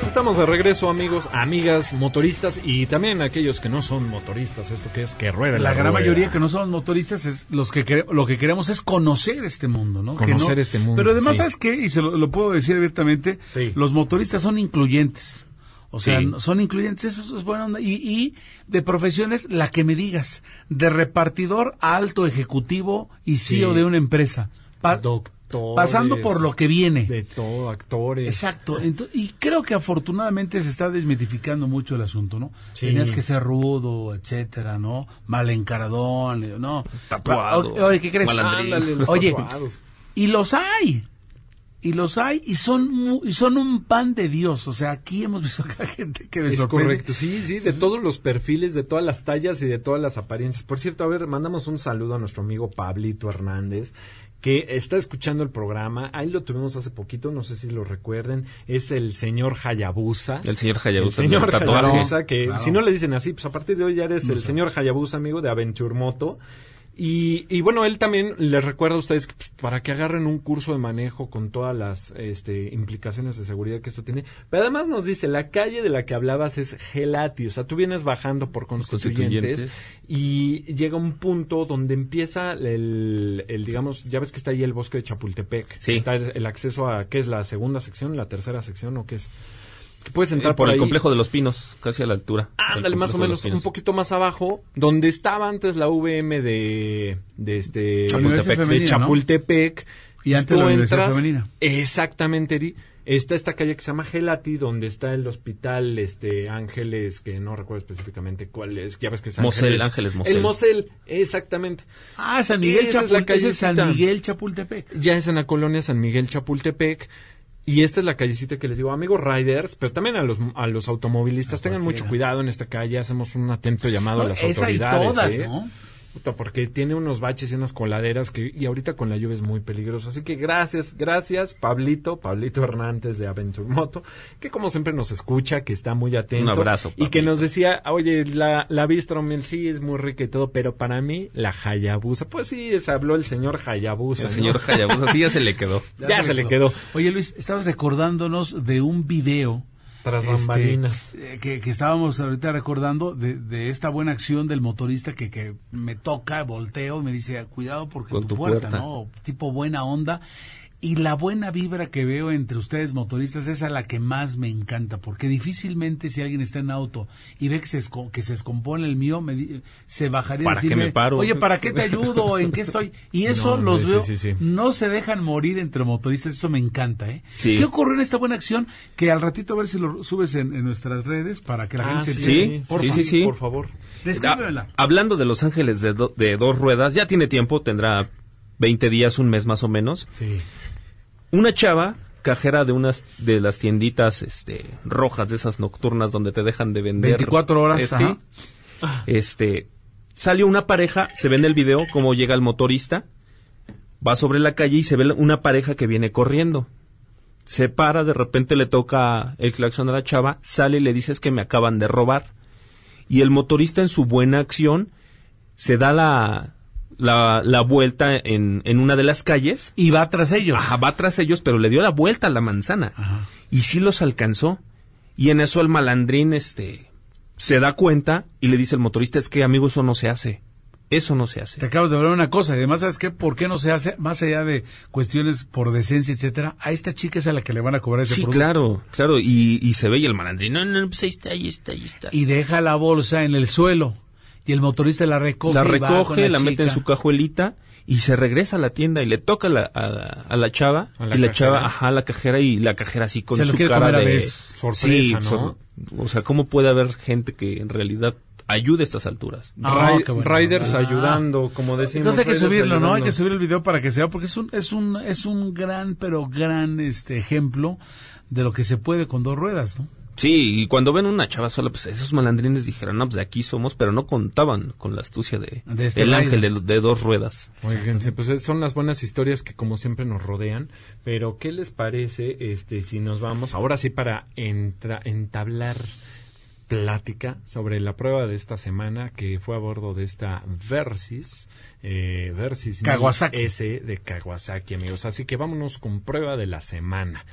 Estamos de regreso, amigos, amigas, motoristas y también aquellos que no son motoristas. Esto que es que ruede la, La gran rueda. mayoría que no somos motoristas es los que lo que queremos es conocer este mundo, ¿no? Que Conocer no- este mundo, Pero además, sí. ¿sabes qué? Y se lo, lo puedo decir abiertamente, Sí. los motoristas son incluyentes. O sea, Sí. son incluyentes, eso es buena onda. Y, y de profesiones, la que me digas, de repartidor a alto ejecutivo y CEO Sí. de una empresa. Pa- Doctores, pasando por lo que viene. De todo, actores. Exacto. Y creo que afortunadamente se está desmitificando mucho el asunto, ¿no? Sí. Tenías que ser rudo, etcétera, ¿no? Mal encaradón, ¿no? Tatuado. Oye, ¿qué crees? Ándale, los Oye, tatuados. y los hay. Y los hay y son mu- y son un pan de Dios. O sea, aquí hemos visto acá <laughs> gente que me Es sorprende. correcto, sí, sí, de todos los perfiles, de todas las tallas y de todas las apariencias. Por cierto, a ver, mandamos un saludo a nuestro amigo Pablito Hernández, que está escuchando el programa. Ahí lo tuvimos hace poquito, no sé si lo recuerden. Es el señor Hayabusa. El señor Hayabusa. El señor. Hayabusa, que Claro. si no le dicen así, pues a partir de hoy ya eres el señor Hayabusa, amigo de Aventure Moto. Y, y bueno, él también les recuerda a ustedes que pues, para que agarren un curso de manejo con todas las este, implicaciones de seguridad que esto tiene. Pero además nos dice, la calle de la que hablabas es Gelati, o sea, tú vienes bajando por constituyentes, Constituyentes. y llega un punto donde empieza el, el, digamos, ya ves que está ahí el bosque de Chapultepec. Sí. Está el, el acceso a, ¿qué es la segunda sección, la tercera sección o qué es? Que puedes entrar Eh, por, el ahí. complejo de los pinos, casi a la altura. Ándale, más o menos, un poquito más abajo, donde estaba antes la VM de, de este Chapultepec. de. Chapultepec. Y antes la Universidad Femenina. Exactamente, Eri. Está esta calle que se llama Gelati, donde está el hospital este Ángeles, que no recuerdo específicamente cuál es. Ya ves que es Mosel, Ángeles Mosel. El Mosel, exactamente. Ah, San Miguel Esa es la es San. Miguel Chapultepec. Ya es en la colonia San Miguel Chapultepec. Y esta es la callecita que les digo, amigos riders, pero también a los, a los automovilistas, tengan mucho cuidado en esta calle, hacemos un atento llamado a las esa y autoridades. todas, ¿eh? ¿no? Puta, porque tiene unos baches y unas coladeras que, y ahorita con la lluvia es muy peligroso. Así que gracias, gracias, Pablito, Pablito Hernández de Aventure Moto, que como siempre nos escucha, que está muy atento. Un abrazo, Y que nos decía, oye, la, la Bistromel sí es muy rica y todo, pero para mí, la Hayabusa, pues sí, se habló el señor Hayabusa. El ¿no? señor Hayabusa, sí ya se le quedó. <laughs> Ya se le quedó. Oye, Luis, estabas recordándonos de un video. Tras este, bambalinas. eh, que, que estábamos ahorita recordando de, de esta buena acción del motorista que, que me toca, volteo y me dice, cuidado porque Con tu, tu puerta, puerta. ¿no? Tipo buena onda. Y la buena vibra que veo entre ustedes motoristas es a la que más me encanta, porque difícilmente si alguien está en auto y ve que se, esco- que se descompone el mío, me di- se bajaría ¿Para qué decirme, me paro? oye, ¿para qué te ayudo? <laughs> ¿En qué estoy? Y eso No, los sí, veo, sí, sí. no se dejan morir entre motoristas, eso me encanta, ¿eh? Sí. ¿Qué ocurrió en esta buena acción? Que al ratito a ver si lo subes en, en nuestras redes para que la Ah, gente se sí, Por sí, favor. sí. Por favor. Descríbemela. Ah, hablando de Los Ángeles de, do- de dos ruedas, ya tiene tiempo, tendrá 20 días, un mes más o menos. Sí. Una chava, cajera de unas de las tienditas este, rojas, de esas nocturnas donde te dejan de vender. 24 horas, Eh, sí. Este, salió una pareja, se ve en el video cómo llega el motorista, va sobre la calle y se ve una pareja que viene corriendo. Se para, de repente le toca el claxon a la chava, sale y le dice es que me acaban de robar. Y el motorista en su buena acción se da la, la, la vuelta en, en una de las calles. Y va tras ellos. Ajá, va tras ellos, pero le dio la vuelta a la manzana. Ajá. Y sí los alcanzó. Y en eso el malandrín, este, se da cuenta y le dice al motorista, es que amigo, eso no se hace. Eso no se hace. Te acabas de hablar una cosa, y además, ¿sabes qué? ¿Por qué no se hace, más allá de cuestiones por decencia, etcétera? A esta chica es a la que le van a cobrar ese Sí, producto. claro, claro. Y, y se ve y el malandrín, no, no, pues ahí está, ahí está, ahí está. Y deja la bolsa en el suelo. Y el motorista la recoge. la y va con recoge, la, mete en su cajuelita y se regresa a la tienda y le toca la- a, la, a la chava A la y la cajera. chava, ajá, a la cajera y la cajera así con Se lo su cara comer a de vez. Sorpresa, ¿no? sor- o sea, ¿cómo puede haber gente que en realidad ayude a estas alturas? Ah, bueno. Riders Ah. ayudando, como decimos. Entonces hay que subirlo, ¿no? Hay que subir el video para que se vea, porque es un, es un, es un gran, pero gran, este, ejemplo de lo que se puede con dos ruedas, ¿no? Sí, y cuando ven una chava sola, pues esos malandrines dijeron, no, pues de aquí somos, pero no contaban con la astucia de, De este el ángel de, de dos ruedas. Oigan, sí, pues son las buenas historias que como siempre nos rodean, pero ¿qué les parece este si nos vamos ahora sí para entra- entablar plática sobre la prueba de esta semana que fue a bordo de esta Versys, eh, Versys 1000 Kawasaki. S de Kawasaki, amigos. Así que vámonos con prueba de la semana.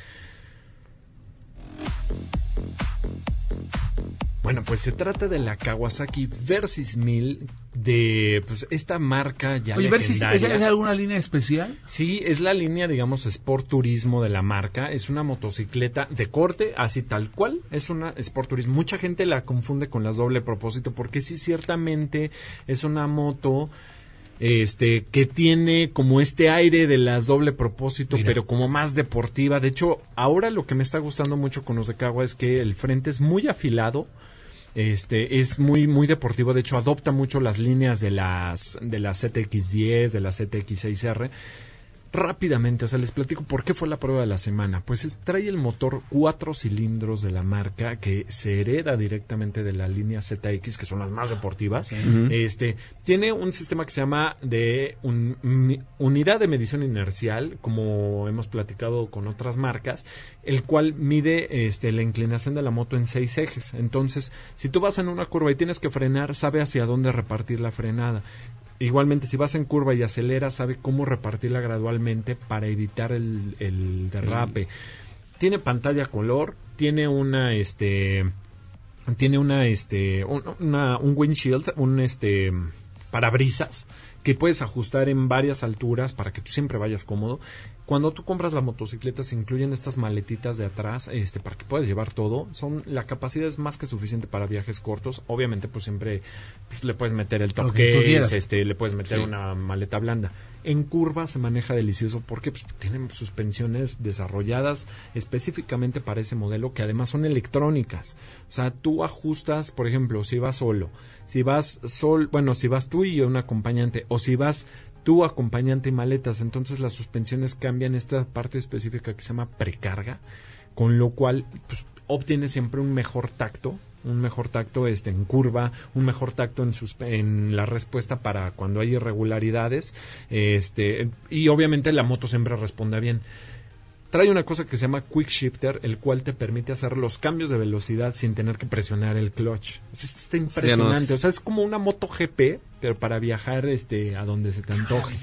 Bueno, pues se trata de la Kawasaki Versys 1000 de pues esta marca ya Oye, es. ¿es alguna línea especial. Sí, es la línea, digamos, Sport Turismo de la marca. Es una motocicleta de corte, así tal cual. Es una Sport Turismo. Mucha gente la confunde con las doble propósito porque sí, ciertamente es una moto este que tiene como este aire de las doble propósito, Mira. pero como más deportiva. De hecho, ahora lo que me está gustando mucho con los de Kawa es que el frente es muy afilado. Este es muy muy deportivo, de hecho adopta mucho las líneas de las de la ZX10, de la ZX6R. Rápidamente, o sea, les platico por qué fue la prueba de la semana. Pues es- trae el motor cuatro cilindros de la marca que se hereda directamente de la línea ZX, que son las más deportivas. Este tiene un sistema que se llama de un- unidad de medición inercial, como hemos platicado con otras marcas, el cual mide este, la inclinación de la moto en seis ejes. Entonces, si tú vas en una curva y tienes que frenar, sabe hacia dónde repartir la frenada. Igualmente, si vas en curva y aceleras, sabe cómo repartirla gradualmente para evitar el, el derrape. Tiene pantalla color, tiene una, este, tiene una, este, un, una- un windshield, un, este, parabrisas que puedes ajustar en varias alturas para que tú siempre vayas cómodo. Cuando tú compras la motocicleta se incluyen estas maletitas de atrás, este, para que puedas llevar todo. Son la capacidad es más que suficiente para viajes cortos. Obviamente, pues siempre pues, le puedes meter el top que este, le puedes meter Sí. una maleta blanda. En curva se maneja delicioso porque pues, tienen suspensiones desarrolladas específicamente para ese modelo que además son electrónicas. O sea, tú ajustas, por ejemplo, si vas solo, si vas sol, bueno, si vas tú y un acompañante o si vas tú acompañante y maletas, entonces las suspensiones cambian esta parte específica que se llama precarga, con lo cual pues, obtienes siempre un mejor tacto un mejor tacto este en curva, un mejor tacto en, sus, en la respuesta para cuando hay irregularidades, este y obviamente la moto siempre responde bien. Trae una cosa que se llama Quick Shifter, el cual te permite hacer los cambios de velocidad sin tener que presionar el clutch. Es- Está impresionante. Sí, no es- O sea, es como una moto GP, pero para viajar este a donde se te antoje.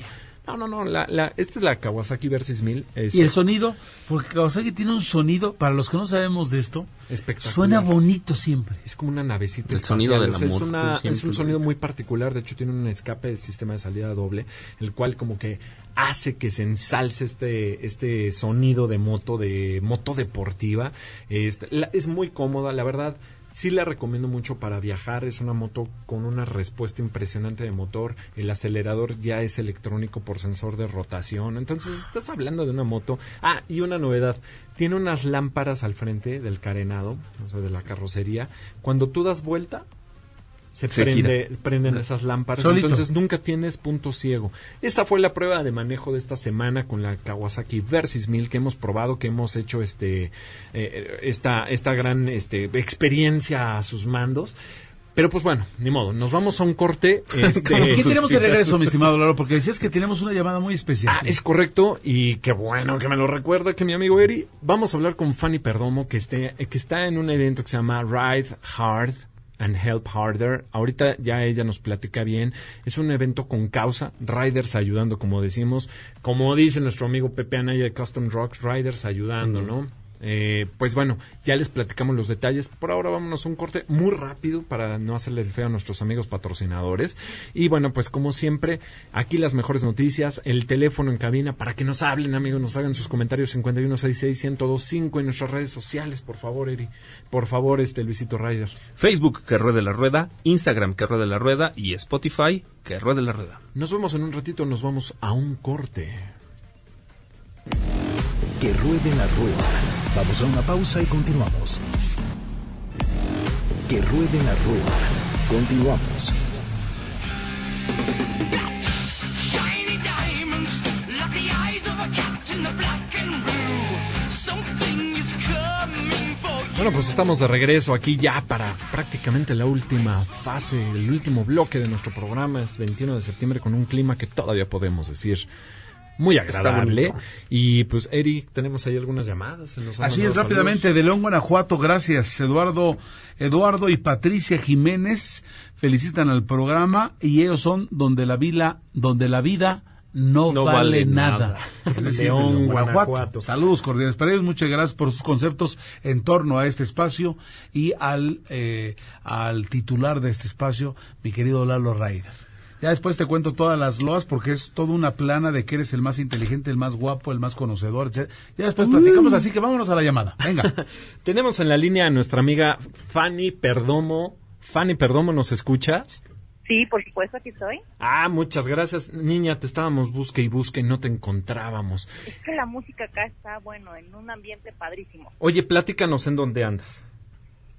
No, no, no. La, la, esta es la Kawasaki Versys 1000. este, Y el sonido, porque Kawasaki tiene un sonido, para los que no sabemos de esto, espectacular. suena bonito siempre. Es como una navecita. El sonido del sea, es, amor, una- es un sonido muy particular. De hecho, tiene un escape de sistema de salida doble, el cual como que hace que se ensalce este, este sonido de moto, de moto deportiva. Este, la- es muy cómoda, la verdad. Sí la recomiendo mucho para viajar. Es una moto con una respuesta impresionante de motor. El acelerador ya es electrónico por sensor de rotación. Entonces estás hablando de una moto. Ah, y una novedad. Tiene unas lámparas al frente del carenado, o sea, de la carrocería. Cuando tú das vuelta, se, Se prende, prenden esas lámparas. Solito. Entonces nunca tienes punto ciego. Esa fue la prueba de manejo de esta semana con la Kawasaki Versys 1000 que hemos probado, que hemos hecho este eh, esta esta gran este experiencia a sus mandos. Pero pues bueno, ni modo, nos vamos a un corte. <laughs> Este, ¿Qué tenemos de regreso, mi estimado Lalo? Porque decías que tenemos una llamada muy especial. Ah, es correcto y qué bueno que me lo recuerda que mi amigo Eri. Vamos a hablar con Fanny Perdomo que, esté, que está en un evento que se llama Ride Hard and Help Harder. Ahorita ya ella nos platica bien. Es un evento con causa, riders ayudando, como decimos. Como dice nuestro amigo Pepe Anaya de Custom Rock, riders ayudando, ¿no? Eh, pues bueno, ya les platicamos los detalles. Por ahora vámonos a un corte muy rápido para no hacerle el feo a nuestros amigos patrocinadores. Y bueno, pues como siempre, aquí las mejores noticias, el teléfono en cabina para que nos hablen, amigos, nos hagan sus comentarios 5166-1025 en nuestras redes sociales, por favor, Eri. Por favor, este Luisito Ryder. Facebook, que ruede la rueda, Instagram, que ruede la rueda y Spotify, que ruede la rueda. Nos vemos en un ratito, nos vamos a un corte. Que ruede la rueda. Vamos a una pausa y continuamos. Que ruede la rueda. Continuamos. Bueno, pues estamos de regreso aquí ya para prácticamente la última fase, el último bloque de nuestro programa. Es 21 de septiembre con un clima que todavía podemos decir muy agradable. Y pues, Eric, tenemos ahí algunas llamadas. se nos Así es, rápidamente, de León, Guanajuato, gracias. Eduardo, Eduardo y Patricia Jiménez felicitan al programa y ellos son donde la vida, donde la vida no, No vale, vale nada. nada. <laughs> Decir, León, de Guanajuato. Saludos cordiales para ellos, muchas gracias por sus conceptos en torno a este espacio y al, eh, al titular de este espacio, mi querido Lalo Raider. Ya después te cuento todas las loas porque es toda una plana de que eres el más inteligente, el más guapo, el más conocedor, etc. Ya después platicamos, así que vámonos a la llamada. Venga. <laughs> Tenemos en la línea a nuestra amiga Fanny Perdomo. Fanny Perdomo, ¿nos escuchas? Sí, por supuesto, aquí estoy. Ah, muchas gracias. Niña, te estábamos busque y busque y no te encontrábamos. Es que la música acá está, bueno, en un ambiente padrísimo. Oye, platícanos en dónde andas.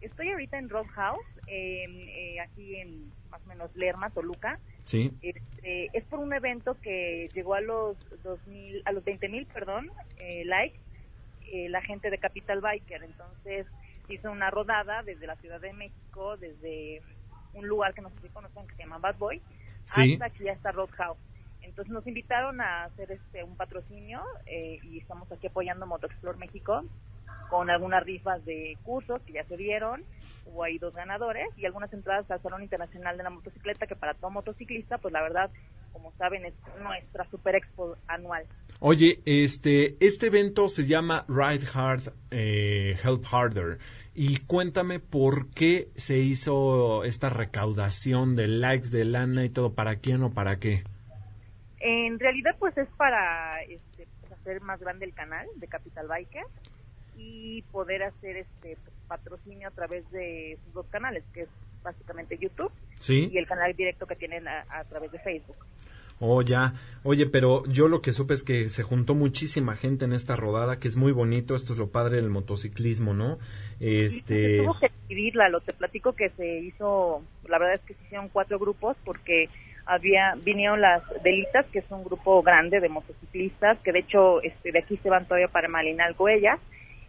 Estoy ahorita en Rock House, en, eh, aquí en más o menos Lerma, Toluca. Sí. Este, es por un evento que llegó a los 2000, a los 20 mil, perdón, eh, likes, eh, la gente de Capital Biker. Entonces hizo una rodada desde la Ciudad de México, desde un lugar que no sé si conocen que se llama Bad Boy, Sí. hasta aquí hasta Rock House. Entonces nos invitaron a hacer este un patrocinio eh, y estamos aquí apoyando Motoexplore México con algunas rifas de cursos que ya se dieron. Hubo ahí dos ganadores y algunas entradas al Salón Internacional de la Motocicleta, que para todo motociclista, pues la verdad, como saben, es nuestra Super Expo anual. Oye, este, este evento se llama Ride Hard, eh, Help Harder. Y cuéntame por qué se hizo esta recaudación de likes, de lana y todo, para quién o para qué. En realidad, pues es para este, pues, hacer más grande el canal de Capital Biker y poder hacer este pues, patrocinio a través de sus dos canales, que es básicamente YouTube ¿Sí? y el canal directo que tienen a, a través de Facebook. Oh, ya. Oye, pero yo lo que supe es que se juntó muchísima gente en esta rodada, que es muy bonito. Esto es lo padre del motociclismo, ¿no? Este. se tuvo que dividirla, lo te platico que se hizo, la verdad es que se hicieron cuatro grupos porque había vinieron las Delitas, que es un grupo grande de motociclistas, que de hecho este, de aquí se van todavía para Malinalco ellas.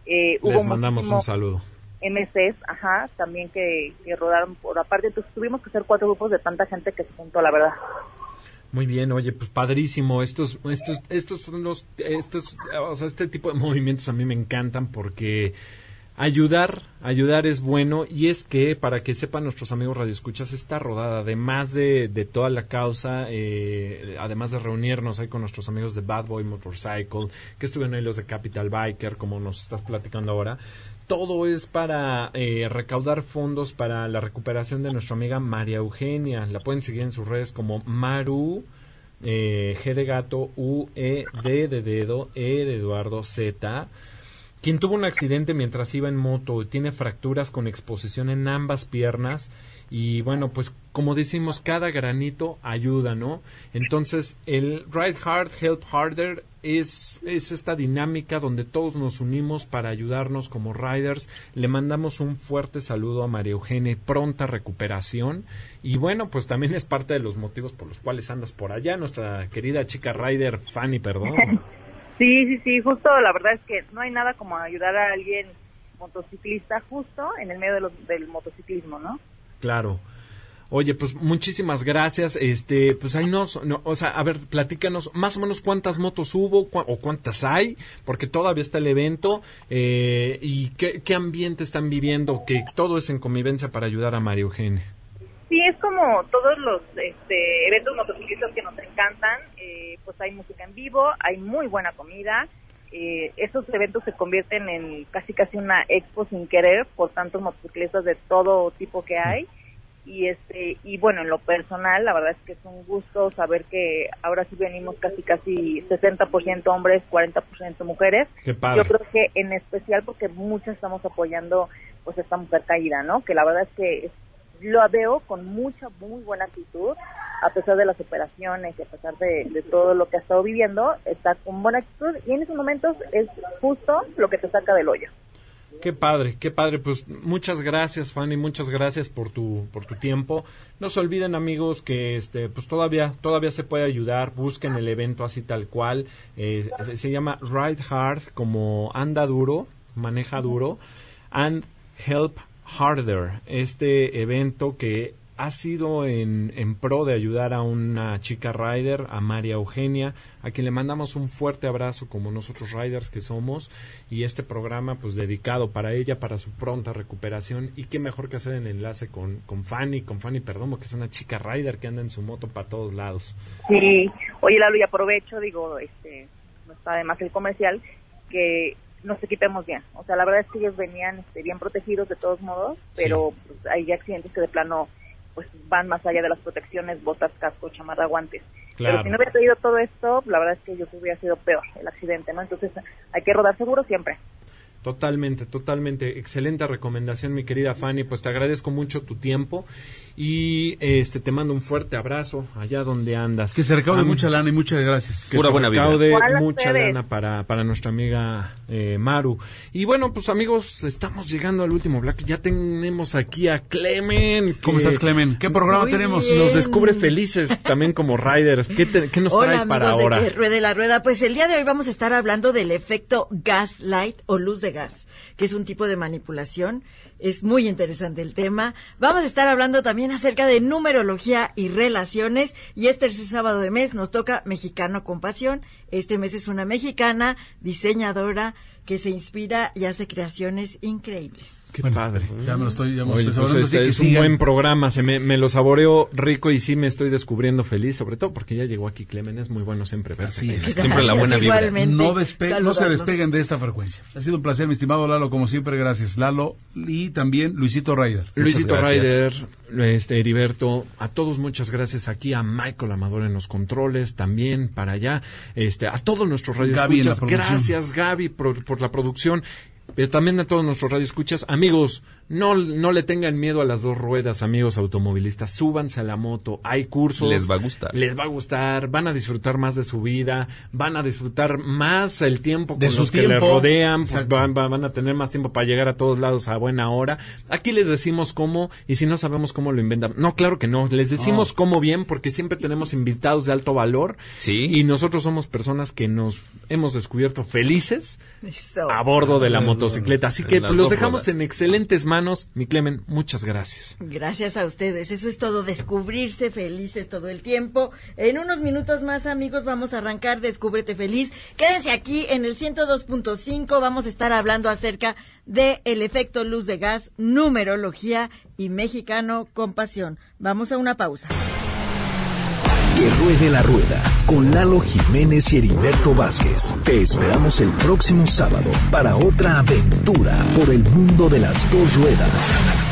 Eh, Les hubo mandamos muchísimo- un saludo. MCs, ajá, también que, que rodaron por aparte, entonces tuvimos que hacer cuatro grupos de tanta gente que se juntó, la verdad. Muy bien, oye, pues padrísimo. Estos, estos, estos son los, estos, o sea, este tipo de <laughs> movimientos a mí me encantan porque ayudar, ayudar es bueno y es que para que sepan nuestros amigos radioescuchas esta rodada, además de, de toda la causa, eh, además de reunirnos ahí con nuestros amigos de Bad Boy Motorcycle, que estuvieron ahí los de Capital Biker, como nos estás platicando ahora. Todo es para eh, recaudar fondos para la recuperación de nuestra amiga María Eugenia. La pueden seguir en sus redes como Maru, eh, G de gato, U, E, D de dedo, E de Eduardo, Z. Quien tuvo un accidente mientras iba en moto, tiene fracturas con exposición en ambas piernas y bueno, pues como decimos, cada granito ayuda, ¿no? Entonces, el Ride Hard, Help Harder es, es esta dinámica donde todos nos unimos para ayudarnos como riders. Le mandamos un fuerte saludo a María Eugenia, pronta recuperación. Y bueno, pues también es parte de los motivos por los cuales andas por allá, nuestra querida chica rider Fanny, perdón. <laughs> Sí, sí, sí, justo la verdad es que no hay nada como ayudar a alguien motociclista justo en el medio de los- del motociclismo, ¿no? Claro. Oye, pues muchísimas gracias. Este, pues ahí no, o sea, a ver, platícanos más o menos cuántas motos hubo o cuántas hay, porque todavía está el evento eh, y qué, qué ambiente están viviendo, que todo es en convivencia para ayudar a María Eugenia. Sí, es como todos los este, eventos motociclistas que nos encantan, eh, pues hay música en vivo, hay muy buena comida, eh, esos eventos se convierten en casi casi una expo sin querer por tantos motociclistas de todo tipo que hay. Y este y bueno en lo personal la verdad es que es un gusto saber que ahora sí venimos casi casi 60% hombres 40% mujeres. Qué padre. yo creo que en especial porque muchas estamos apoyando pues esta mujer caída no que la verdad es que es- lo veo con mucha muy buena actitud a pesar de las operaciones y a pesar de, todo lo que ha estado viviendo está con buena actitud y en esos momentos es justo lo que te saca del hoyo Qué padre, qué padre. Pues muchas gracias, Fanny, muchas gracias por tu por tu tiempo. No se olviden, amigos, que este pues todavía todavía se puede ayudar. Busquen el evento así tal cual. Eh, se, se llama Ride Hard, como anda duro, maneja duro, and Help Harder. Este evento que ha sido en, en pro de ayudar a una chica rider, a María Eugenia, a quien le mandamos un fuerte abrazo como nosotros riders que somos y este programa pues dedicado para ella, para su pronta recuperación y qué mejor que hacer el enlace con, con Fanny, con Fanny Perdomo, que es una chica rider que anda en su moto para todos lados. Sí, oye Lalo, y aprovecho, digo, este, no está además el comercial, que nos equipemos bien. O sea, la verdad es que ellos venían este, bien protegidos de todos modos, pero pues, hay accidentes que de plano pues van más allá de las protecciones, botas, casco, chamarra, guantes. Claro. Pero si no hubiera traído todo esto, la verdad es que yo hubiera sido peor el accidente, ¿no? Entonces hay que rodar seguro siempre. Totalmente, totalmente. Excelente recomendación, mi querida Fanny. Pues te agradezco mucho tu tiempo y este te mando un fuerte abrazo allá donde andas. Que se recaude mucha lana y muchas gracias. que Pura se buena recaude Igual a mucha ustedes. lana para, para nuestra amiga eh, Maru. Y bueno, pues amigos, estamos llegando al último bloque. Ya tenemos aquí a Clemen. ¿Cómo estás, Clemen? ¿Qué programa Muy tenemos? bien. Nos descubre felices también como riders. ¿Qué, te- qué nos Hola traes amigos para ahora? de que ruede la rueda. Pues el día de hoy vamos a estar hablando del efecto gaslight o luz de gas, que es un tipo de manipulación. Es muy interesante el tema. Vamos a estar hablando también acerca de numerología y relaciones. Y este tercer sábado de mes nos toca Mexicano con Pasión. Este mes es una mexicana diseñadora que se inspira y hace creaciones increíbles. Qué Bueno, padre. Ya me lo estoy, ya me lo Oye, estoy pues este que es un buen programa, se me, me lo saboreo rico y sí me estoy descubriendo feliz, sobre todo porque ya llegó aquí Clemen, es muy bueno siempre verte. Así es. Siempre la buena vibra. Igualmente, No, despe- no se despeguen de esta frecuencia. Ha sido un placer, mi estimado Lalo, como siempre, gracias. Lalo y también Luisito Ryder. Luisito Muchas Ryder, gracias. Este, Heriberto, a todos muchas gracias aquí, a Michael Amador en los controles, también para allá, este, a todos nuestros radioescuchas, gracias Gaby por, por la producción, pero también a todos nuestros radioescuchas, amigos, no, no le tengan miedo a las dos ruedas, amigos automovilistas, súbanse a la moto, hay cursos. Les va a gustar. Les va a gustar, van a disfrutar más de su vida, van a disfrutar más el tiempo De con los que le tiempo. rodean, pues, van, van- van a tener más tiempo para llegar a todos lados a buena hora. Aquí les decimos cómo, y si no sabemos cómo lo inventan. No, claro que no. Les decimos cómo bien, porque siempre tenemos invitados de alto valor. Sí. Y nosotros somos personas que nos hemos descubierto felices Eso. a bordo de la motocicleta. Así que pues, los dejamos ruedas. en excelentes manos. Mi Clemen, muchas gracias. Gracias a ustedes. Eso es todo, descubrirse felices todo el tiempo. En unos minutos más, amigos, vamos a arrancar Descúbrete Feliz. Quédense aquí en el 102.5. Vamos a estar hablando acerca de el efecto luz de gas, numerología y mexicano con pasión. Vamos a una pausa. Ruede la rueda con Lalo Jiménez y Heriberto Vázquez. Te esperamos el próximo sábado para otra aventura por el mundo de las dos ruedas.